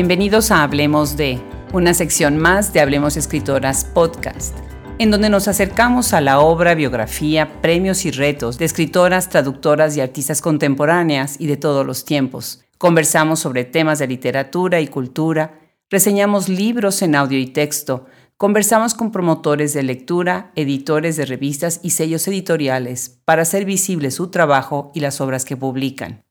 Bienvenidos a Hablemos de, una sección más de Hablemos Escritoras Podcast, en donde nos acercamos a la obra, biografía, premios y retos de escritoras, traductoras y artistas contemporáneas y de todos los tiempos. Conversamos sobre temas de literatura y cultura, reseñamos libros en audio y texto, conversamos con promotores de lectura, editores de revistas y sellos editoriales para hacer visible su trabajo y las obras que publican.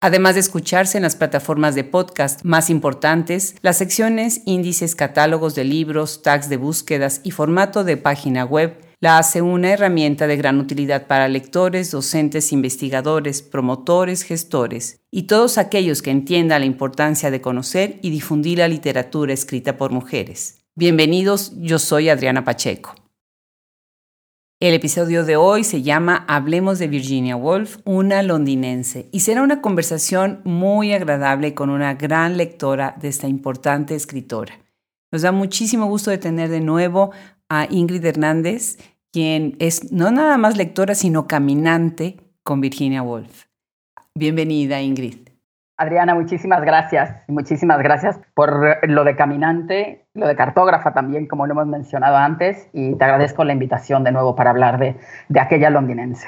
Además de escucharse en las plataformas de podcast más importantes, las secciones, índices, catálogos de libros, tags de búsquedas y formato de página web la hace una herramienta de gran utilidad para lectores, docentes, investigadores, promotores, gestores y todos aquellos que entiendan la importancia de conocer y difundir la literatura escrita por mujeres. Bienvenidos, yo soy Adriana Pacheco. El episodio de hoy se llama Hablemos de Virginia Woolf, una londinense, y será una conversación muy agradable con una gran lectora de esta importante escritora. Nos da muchísimo gusto de tener de nuevo a Ingrid Hernández, quien es no nada más lectora, sino caminante con Virginia Woolf. Bienvenida, Ingrid. Adriana, muchísimas gracias. Muchísimas gracias por lo de caminante, lo de cartógrafa también, como lo hemos mencionado antes, y te agradezco la invitación de nuevo para hablar de, de aquella londinense.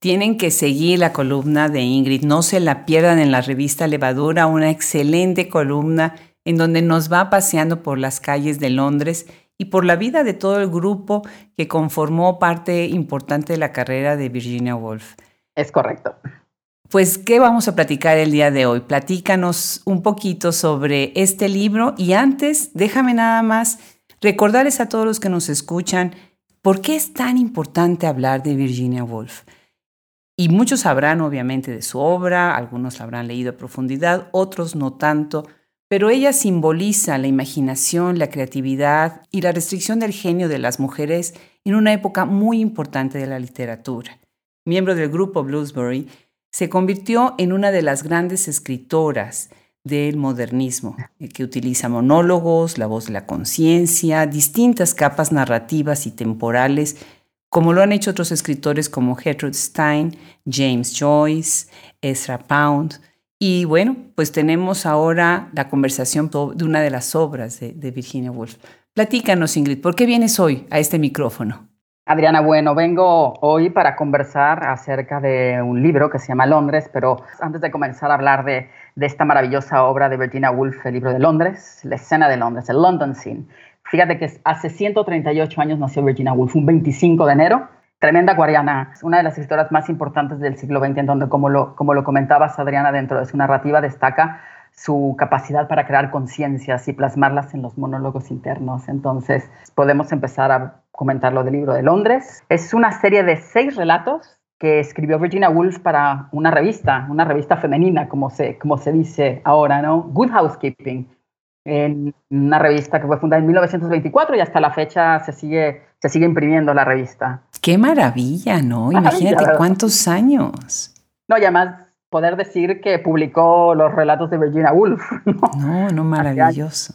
Tienen que seguir la columna de Ingrid, no se la pierdan en la revista Levadura, una excelente columna en donde nos va paseando por las calles de Londres y por la vida de todo el grupo que conformó parte importante de la carrera de Virginia Woolf. Es correcto. Pues, ¿qué vamos a platicar el día de hoy? Platícanos un poquito sobre este libro y antes, déjame nada más recordarles a todos los que nos escuchan por qué es tan importante hablar de Virginia Woolf. Y muchos sabrán obviamente de su obra, algunos la habrán leído a profundidad, otros no tanto, pero ella simboliza la imaginación, la creatividad y la restricción del genio de las mujeres en una época muy importante de la literatura. Miembro del grupo Bloomsbury, se convirtió en una de las grandes escritoras del modernismo, eh, que utiliza monólogos, la voz de la conciencia, distintas capas narrativas y temporales, como lo han hecho otros escritores como Gertrude Stein, James Joyce, Ezra Pound. Y bueno, pues tenemos ahora la conversación de una de las obras de, de Virginia Woolf. Platícanos, Ingrid, ¿por qué vienes hoy a este micrófono? Adriana, bueno, vengo hoy para conversar acerca de un libro que se llama Londres, pero antes de comenzar a hablar de, esta maravillosa obra de Virginia Woolf, el libro de Londres, la escena de Londres, el London Scene. Fíjate que hace 138 años nació Virginia Woolf, un 25 de enero. Tremenda guariana, una de las escritoras más importantes del siglo XX, en donde, como lo, como lo comentabas, Adriana, dentro de su narrativa destaca su capacidad para crear conciencias y plasmarlas en los monólogos internos. Entonces, podemos empezar a comentar lo del libro de Londres. Es una serie de seis relatos que escribió Virginia Woolf para una revista, una revista femenina, como se, como se dice ahora, ¿no? Good Housekeeping, en una revista que fue fundada en 1924 y hasta la fecha se sigue, se sigue imprimiendo la revista. Qué maravilla, ¿no? Imagínate cuántos años. No, y además poder decir que publicó los relatos de Virginia Woolf. No, no, maravilloso.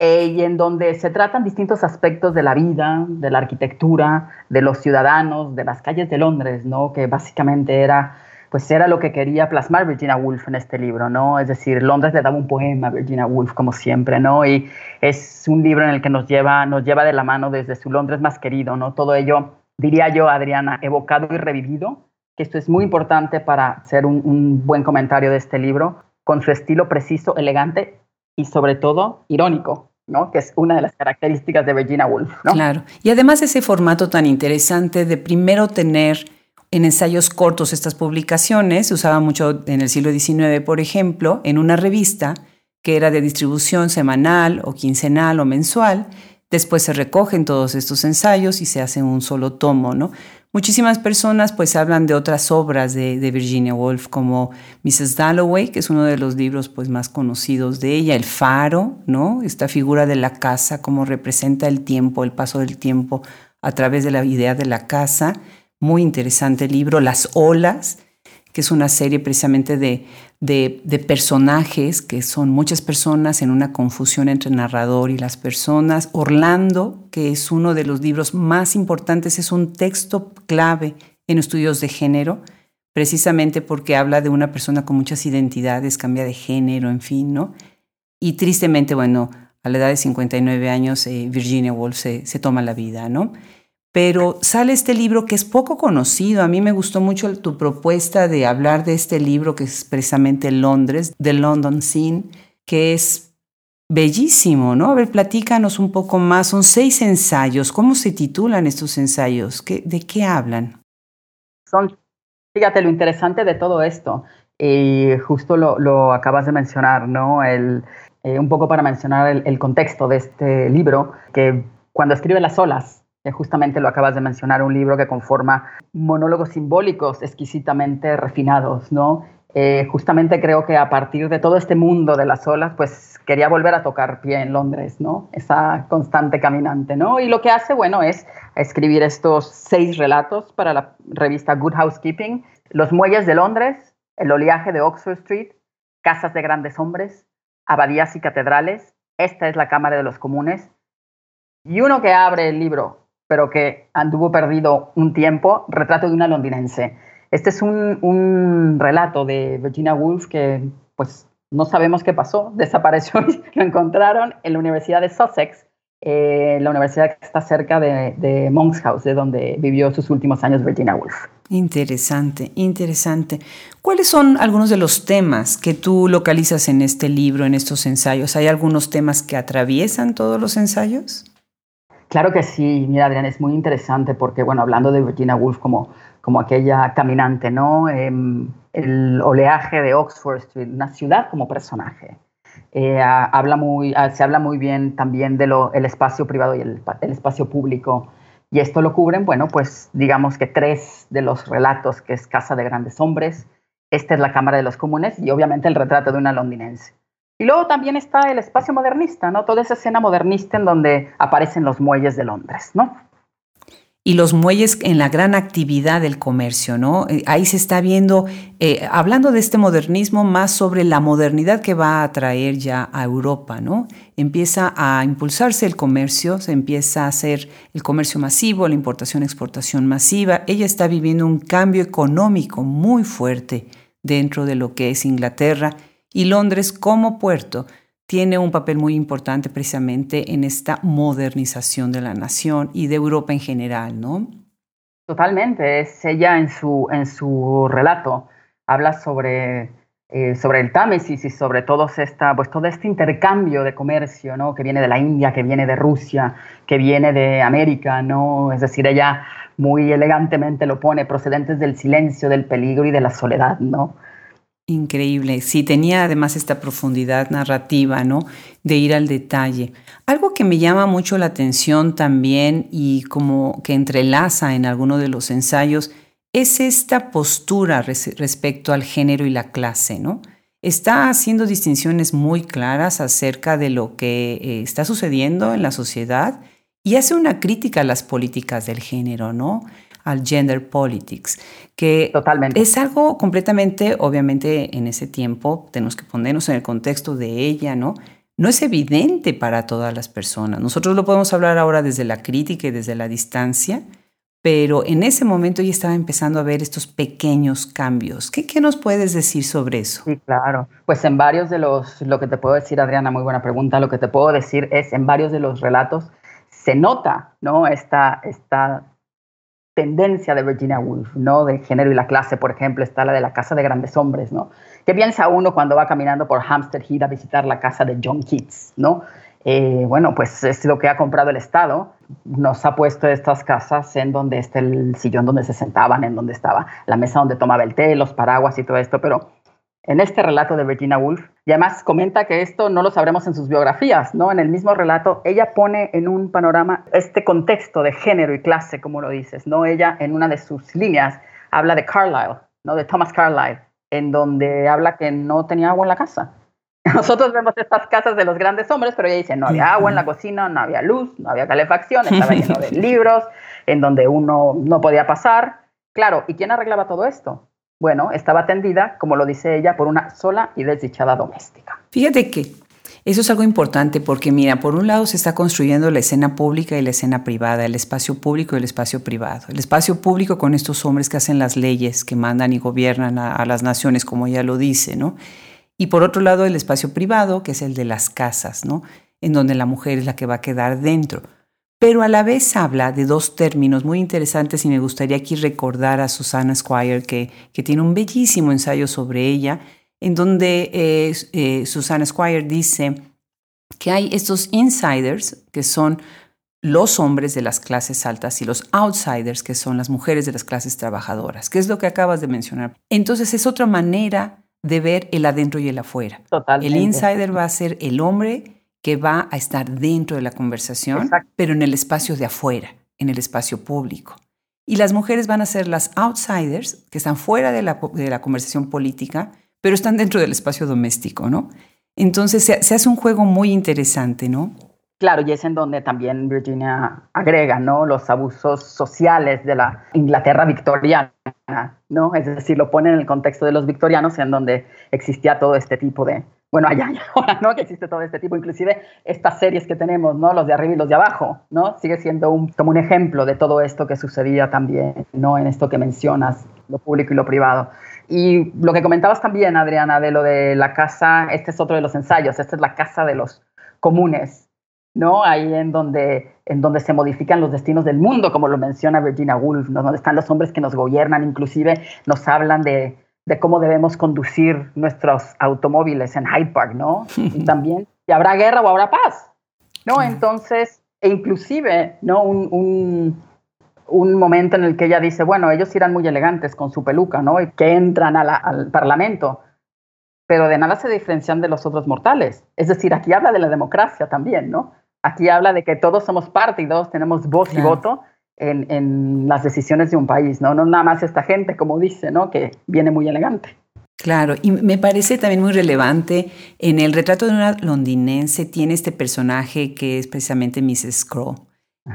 Eh, y en donde se tratan distintos aspectos de la vida, de la arquitectura, de los ciudadanos, de las calles de Londres, ¿no? Que básicamente era, pues era lo que quería plasmar Virginia Woolf en este libro, ¿no? Es decir, Londres le daba un poema a Virginia Woolf, como siempre, ¿no? Y es un libro en el que nos lleva, nos lleva de la mano desde su Londres más querido, ¿no? Todo ello, diría yo, Adriana, evocado y revivido, que esto es muy importante para hacer un, buen comentario de este libro, con su estilo preciso, elegante y sobre todo irónico, que es una de las características de Virginia Woolf. Claro. Y además ese formato tan interesante de primero tener en ensayos cortos estas publicaciones, se usaba mucho en el siglo XIX, por ejemplo, en una revista que era de distribución semanal o quincenal o mensual. Después se recogen todos estos ensayos y se hace un solo tomo, ¿no? Muchísimas personas pues hablan de otras obras de, Virginia Woolf como Mrs. Dalloway, que es uno de los libros pues más conocidos de ella, El Faro, ¿no? Esta figura de la casa, cómo representa el tiempo, el paso del tiempo a través de la idea de la casa. Muy interesante libro, Las Olas, que es una serie precisamente de, de, personajes, que son muchas personas en una confusión entre narrador y las personas. Orlando, que es uno de los libros más importantes, es un texto clave en estudios de género, precisamente porque habla de una persona con muchas identidades, cambia de género, en fin, ¿no? y tristemente, bueno, a la edad de 59 años, eh, Virginia Woolf se, se, toma la vida, ¿no? Pero sale este libro que es poco conocido. A mí me gustó mucho tu propuesta de hablar de este libro que es precisamente Londres, The London Scene, que es bellísimo, ¿no? A ver, platícanos un poco más. Son seis ensayos. ¿Cómo se titulan estos ensayos? ¿Qué, ¿De qué hablan? Son, fíjate, lo interesante de todo esto, y justo lo, lo acabas de mencionar, ¿no? El, eh, un poco para mencionar el, contexto de este libro, que cuando escribe Las olas, justamente lo acabas de mencionar, un libro que conforma monólogos simbólicos exquisitamente refinados, ¿no? Eh, justamente creo que a partir de todo este mundo de las olas, pues quería volver a tocar pie en Londres, ¿no? Esa constante caminante, ¿no? Y lo que hace, bueno, es escribir estos seis relatos para la revista Good Housekeeping, los muelles de Londres, el oleaje de Oxford Street, casas de grandes hombres, abadías y catedrales, esta es la Cámara de los Comunes, y uno que abre el libro, pero que anduvo perdido un tiempo, retrato de una londinense. Este es un, un relato de Virginia Woolf que pues no sabemos qué pasó, desapareció y lo encontraron en la Universidad de Sussex, eh, la universidad que está cerca de, de Monks House, de donde vivió sus últimos años Virginia Woolf. Interesante, interesante. ¿Cuáles son algunos de los temas que tú localizas en este libro, en estos ensayos? ¿Hay algunos temas que atraviesan todos los ensayos? Claro que sí, mira Adrián, es muy interesante porque, bueno, hablando de Virginia Woolf como, como aquella caminante, ¿no? Em, el oleaje de Oxford Street, una ciudad como personaje. Eh, habla muy, se habla muy bien también del el espacio privado y el, el espacio público y esto lo cubren, bueno, pues digamos que tres de los relatos, que es Casa de Grandes Hombres, esta es la Cámara de los Comunes y obviamente el retrato de una londinense. Y luego también está el espacio modernista, ¿no? Toda esa escena modernista en donde aparecen los muelles de Londres, ¿no? y los muelles en la gran actividad del comercio, ¿no? Eh, ahí se está viendo, eh, hablando de este modernismo, más sobre la modernidad que va a traer ya a Europa, ¿no? Empieza a impulsarse el comercio, se empieza a hacer el comercio masivo, la importación-exportación masiva. Ella está viviendo un cambio económico muy fuerte dentro de lo que es Inglaterra y Londres como puerto tiene un papel muy importante precisamente en esta modernización de la nación y de Europa en general, ¿no? Totalmente, es ella en su, en su relato, habla sobre, eh, sobre el Támesis y sobre todo, esta, pues, todo este intercambio de comercio, ¿no? Que viene de la India, que viene de Rusia, que viene de América, ¿no? Es decir, ella muy elegantemente lo pone, procedentes del silencio, del peligro y de la soledad, ¿no? Increíble. Sí, tenía además esta profundidad narrativa, ¿no? De ir al detalle. Algo que me llama mucho la atención también y como que entrelaza en alguno de los ensayos es esta postura respecto al género y la clase, ¿no? Está haciendo distinciones muy claras acerca de lo que eh, está sucediendo en la sociedad y hace una crítica a las políticas del género, ¿no? Al gender politics, que es algo completamente, obviamente en ese tiempo, tenemos que ponernos en el contexto de ella, ¿no? No es evidente para todas las personas. Nosotros lo podemos hablar ahora desde la crítica y desde la distancia, pero en ese momento ya estaba empezando a ver estos pequeños cambios. ¿Qué, ¿Qué, nos puedes decir sobre eso? Sí, claro. Pues en varios de los, lo que te puedo decir, Adriana, muy buena pregunta, lo que te puedo decir es, en varios de los relatos se nota, ¿no? Esta, esta tendencia de Virginia Woolf, ¿no? De género y la clase, por ejemplo, está la de la casa de grandes hombres, ¿no? ¿Qué piensa uno cuando va caminando por Hampstead Heath a visitar la casa de John Keats, ¿no? Eh, bueno, pues es lo que ha comprado el Estado. Nos ha puesto estas casas en donde está el sillón donde se sentaban, en donde estaba la mesa donde tomaba el té, los paraguas y todo esto, pero en este relato de Virginia Woolf. Y además comenta que esto no lo sabremos en sus biografías, ¿no? En el mismo relato, ella pone en un panorama este contexto de género y clase, como lo dices, ¿no? Ella en una de sus líneas habla de Carlyle, ¿no? De Thomas Carlyle, en donde habla que no tenía agua en la casa. Nosotros vemos estas casas de los grandes hombres, pero ella dice, no había agua en la cocina, no había luz, no había calefacción, estaba lleno de libros, en donde uno no podía pasar. Claro, ¿y quién arreglaba todo esto? Bueno, estaba atendida, como lo dice ella, por una sola y desdichada doméstica. Fíjate que eso es algo importante porque, mira, por un lado se está construyendo la escena pública y la escena privada, el espacio público y el espacio privado. El espacio público con estos hombres que hacen las leyes, que mandan y gobiernan a, las naciones, como ella lo dice, ¿no? Y por otro lado, el espacio privado, que es el de las casas, ¿no? En donde la mujer es la que va a quedar dentro. Pero a la vez habla de dos términos muy interesantes y me gustaría aquí recordar a Susana Squire, que, que tiene un bellísimo ensayo sobre ella, en donde eh, eh, Susana Squire dice que hay estos insiders, que son los hombres de las clases altas y los outsiders, que son las mujeres de las clases trabajadoras, que es lo que acabas de mencionar. Entonces es otra manera de ver el adentro y el afuera. El insider va a ser el hombre que va a estar dentro de la conversación, pero en el espacio de afuera, en el espacio público. Y las mujeres van a ser las outsiders, que están fuera de la, de la conversación política, pero están dentro del espacio doméstico, ¿no? Entonces se, se hace un juego muy interesante, ¿no? Claro, y es en donde también Virginia agrega, ¿no? Los abusos sociales de la Inglaterra victoriana, ¿no? Es decir, lo pone en el contexto de los victorianos, en donde existía todo este tipo de, bueno, allá ¿no? Que existe todo este tipo, inclusive estas series que tenemos, ¿no? Los de arriba y los de abajo, ¿no? Sigue siendo un, como un ejemplo de todo esto que sucedía también, ¿no? En esto que mencionas, lo público y lo privado. Y lo que comentabas también, Adriana, de lo de la casa, este es otro de los ensayos, esta es la casa de los comunes, ¿no? Ahí en donde, en donde se modifican los destinos del mundo, como lo menciona Virginia Woolf, ¿no? donde están los hombres que nos gobiernan, inclusive nos hablan de, de cómo debemos conducir nuestros automóviles en Hyde Park, ¿no? Y también si habrá guerra o habrá paz, ¿no? Entonces, e inclusive, ¿no? Un, un, un, momento en el que ella dice, bueno, ellos irán muy elegantes con su peluca, ¿no? Y que entran al Parlamento, pero de nada se diferencian de los otros mortales. Es decir, aquí habla de la democracia también, ¿no? Aquí habla de que todos somos parte y todos tenemos voz y voto en, en, las decisiones de un país, ¿no? No nada más esta gente, como dice, ¿no? Que viene muy elegante. Claro, y me parece también muy relevante, en el retrato de una londinense tiene este personaje que es precisamente Mrs. Crow.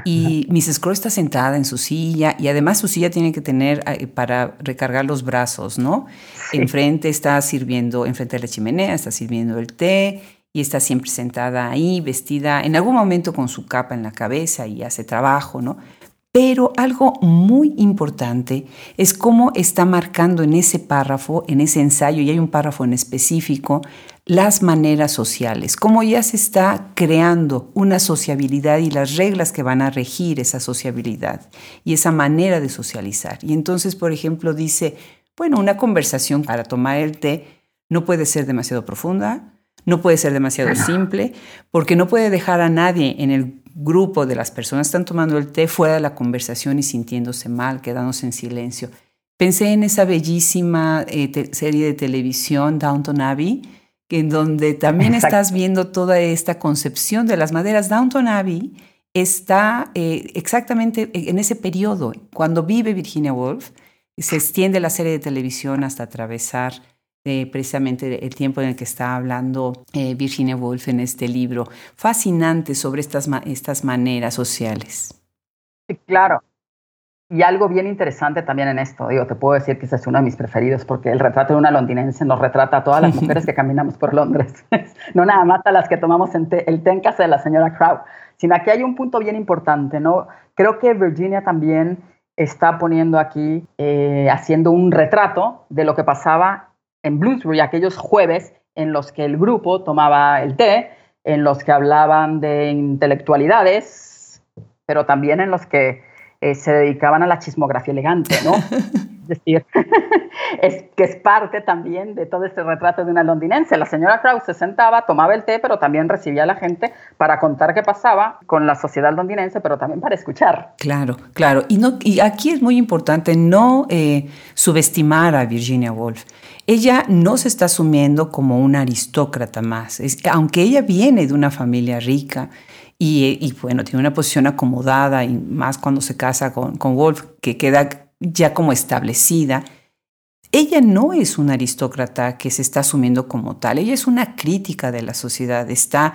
Y Mrs. Crow está sentada en su silla y además su silla tiene que tener eh, para recargar los brazos, ¿no? Enfrente está sirviendo, enfrente de la chimenea, está sirviendo el té y está siempre sentada ahí, vestida en algún momento con su capa en la cabeza y hace trabajo, ¿no? Pero algo muy importante es cómo está marcando en ese párrafo, en ese ensayo, y hay un párrafo en específico, las maneras sociales, cómo ya se está creando una sociabilidad y las reglas que van a regir esa sociabilidad y esa manera de socializar. Y entonces, por ejemplo, dice, bueno, una conversación para tomar el té no puede ser demasiado profunda, no puede ser demasiado simple, porque no puede dejar a nadie en el grupo de las personas están tomando el té fuera de la conversación y sintiéndose mal, quedándose en silencio. Pensé en esa bellísima eh, serie de televisión, Downton Abbey, en donde también estás viendo toda esta concepción de las maderas. Downton Abbey está eh, exactamente en ese periodo, cuando vive Virginia Woolf, se extiende la serie de televisión hasta atravesar precisamente el tiempo en el que está hablando eh, Virginia Woolf en este libro, fascinante sobre estas, estas maneras sociales. Sí, claro. Y algo bien interesante también en esto, digo, te puedo decir que ese es uno de mis preferidos porque el retrato de una londinense nos retrata a todas las mujeres que caminamos por Londres, no nada más a las que tomamos el té en casa de la señora Crow, sino aquí hay un punto bien importante, ¿no? Creo que Virginia también está poniendo aquí, eh, haciendo un retrato de lo que pasaba en Bloomsbury aquellos jueves en los que el grupo tomaba el té, en los que hablaban de intelectualidades, pero también en los que eh, se dedicaban a la chismografía elegante, ¿no? es decir, es que es parte también de todo este retrato de una londinense. La señora Krause se sentaba, tomaba el té, pero también recibía a la gente para contar qué pasaba con la sociedad londinense, pero también para escuchar. Claro, claro. Y, no, y aquí es muy importante no eh, subestimar a Virginia Woolf. Ella no se está asumiendo como una aristócrata más, aunque ella viene de una familia rica y, bueno, tiene una posición acomodada y más cuando se casa con, con Wolf, que queda ya como establecida. Ella no es una aristócrata que se está asumiendo como tal, ella es una crítica de la sociedad, está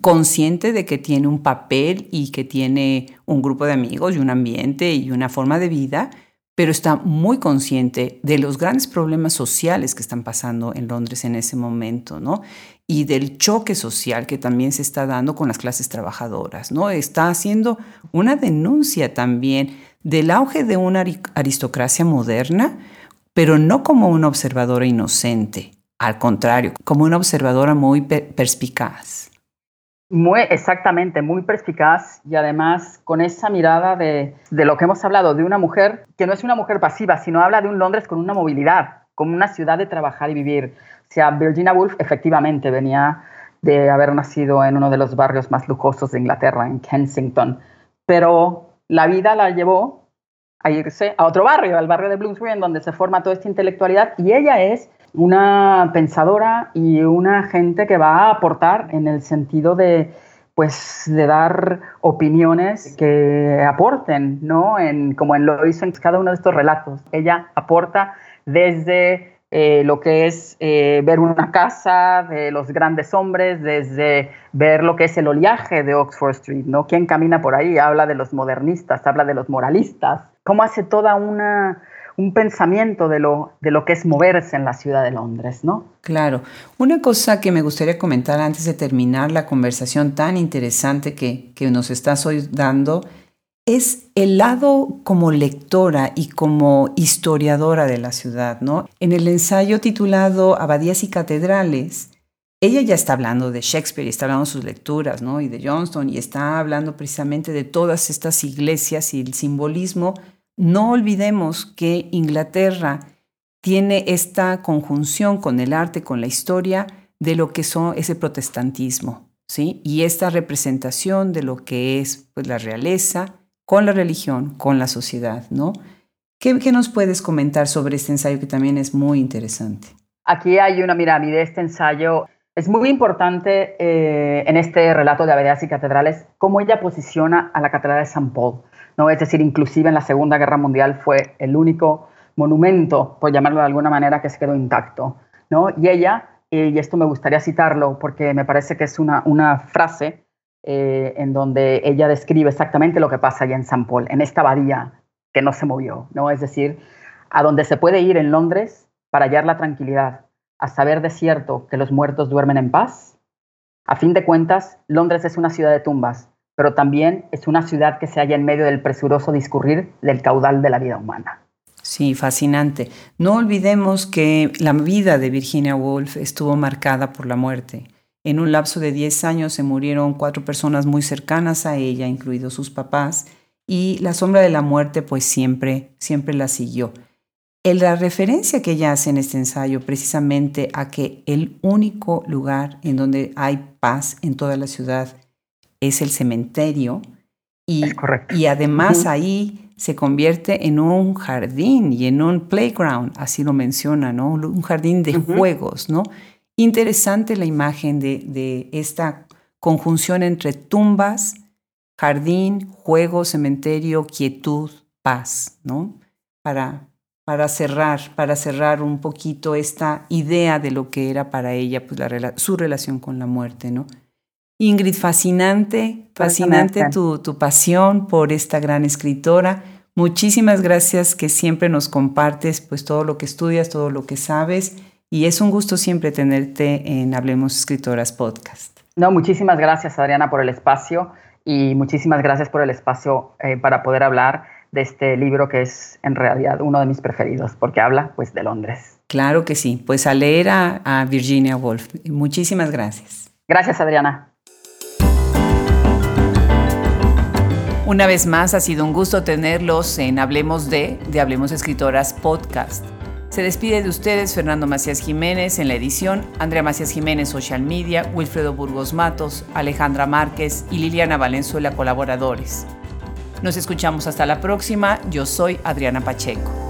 consciente de que tiene un papel y que tiene un grupo de amigos y un ambiente y una forma de vida, pero está muy consciente de los grandes problemas sociales que están pasando en Londres en ese momento, ¿no? Y del choque social que también se está dando con las clases trabajadoras, ¿no? Está haciendo una denuncia también del auge de una aristocracia moderna, pero no como una observadora inocente, al contrario, como una observadora muy perspicaz. Muy exactamente, muy perspicaz y además con esa mirada de, de, lo que hemos hablado, de una mujer que no es una mujer pasiva, sino habla de un Londres con una movilidad, como una ciudad de trabajar y vivir. O sea, Virginia Woolf efectivamente venía de haber nacido en uno de los barrios más lujosos de Inglaterra, en Kensington, pero la vida la llevó a irse a otro barrio, al barrio de Bloomsbury, en donde se forma toda esta intelectualidad, y ella es una pensadora y una gente que va a aportar en el sentido de pues de dar opiniones que aporten, ¿no? En, como en lo hizo en cada uno de estos relatos. Ella aporta desde eh, lo que es eh, ver una casa de los grandes hombres, desde ver lo que es el oleaje de Oxford Street, ¿no? ¿Quién camina por ahí? Habla de los modernistas, habla de los moralistas, cómo hace toda una un pensamiento de lo, de lo que es moverse en la ciudad de Londres, ¿no? Claro. Una cosa que me gustaría comentar antes de terminar la conversación tan interesante que, que nos estás hoy dando es el lado como lectora y como historiadora de la ciudad, ¿no? En el ensayo titulado Abadías y Catedrales, ella ya está hablando de Shakespeare y está hablando de sus lecturas, ¿no? Y de Johnston y está hablando precisamente de todas estas iglesias y el simbolismo. No olvidemos que Inglaterra tiene esta conjunción con el arte, con la historia de lo que son ese protestantismo, ¿sí? Y esta representación de lo que es pues, la realeza, con la religión, con la sociedad, ¿no? ¿Qué, nos puedes comentar sobre este ensayo que también es muy interesante? Aquí hay una, mira, de este ensayo es muy importante eh, en este relato de abadías y catedrales cómo ella posiciona a la Catedral de San Paul, ¿no? Es decir, inclusive en la Segunda Guerra Mundial fue el único monumento, por llamarlo de alguna manera, que se quedó intacto, ¿no? Y ella, y esto me gustaría citarlo porque me parece que es una frase eh, en donde ella describe exactamente lo que pasa allá en San Paul, en esta abadía que no se movió, ¿no? Es decir, a donde se puede ir en Londres para hallar la tranquilidad, a saber de cierto que los muertos duermen en paz. A fin de cuentas, Londres es una ciudad de tumbas, pero también es una ciudad que se halla en medio del presuroso discurrir del caudal de la vida humana. Sí, fascinante. No olvidemos que la vida de Virginia Woolf estuvo marcada por la muerte. En un lapso de 10 años se murieron cuatro personas muy cercanas a ella, incluidos sus papás, y la sombra de la muerte pues siempre, siempre la siguió. En la referencia que ella hace en este ensayo precisamente a que el único lugar en donde hay paz en toda la ciudad es el cementerio y, y además ahí se convierte en un jardín y en un playground, así lo menciona, ¿no? Un jardín de juegos, ¿no? Interesante la imagen de, esta conjunción entre tumbas, jardín, juego, cementerio, quietud, paz, ¿no? Para, para cerrar, para cerrar un poquito esta idea de lo que era para ella pues, su relación con la muerte, ¿no? Ingrid, fascinante, fascinante tu, tu pasión por esta gran escritora. Muchísimas gracias que siempre nos compartes pues todo lo que estudias, todo lo que sabes y es un gusto siempre tenerte en Hablemos Escritoras Podcast. No, muchísimas gracias Adriana por el espacio y muchísimas gracias por el espacio eh, para poder hablar de este libro que es en realidad uno de mis preferidos porque habla pues de Londres. Claro que sí, pues a leer a, a Virginia Woolf. Muchísimas gracias. Gracias Adriana. Una vez más ha sido un gusto tenerlos en Hablemos de, de Hablemos Escritoras Podcast. Se despide de ustedes Fernando Macías Jiménez en la edición, Andrea Macías Jiménez Social Media, Wilfredo Burgos Matos, Alejandra Márquez y Liliana Valenzuela colaboradores. Nos escuchamos hasta la próxima. Yo soy Adriana Pacheco.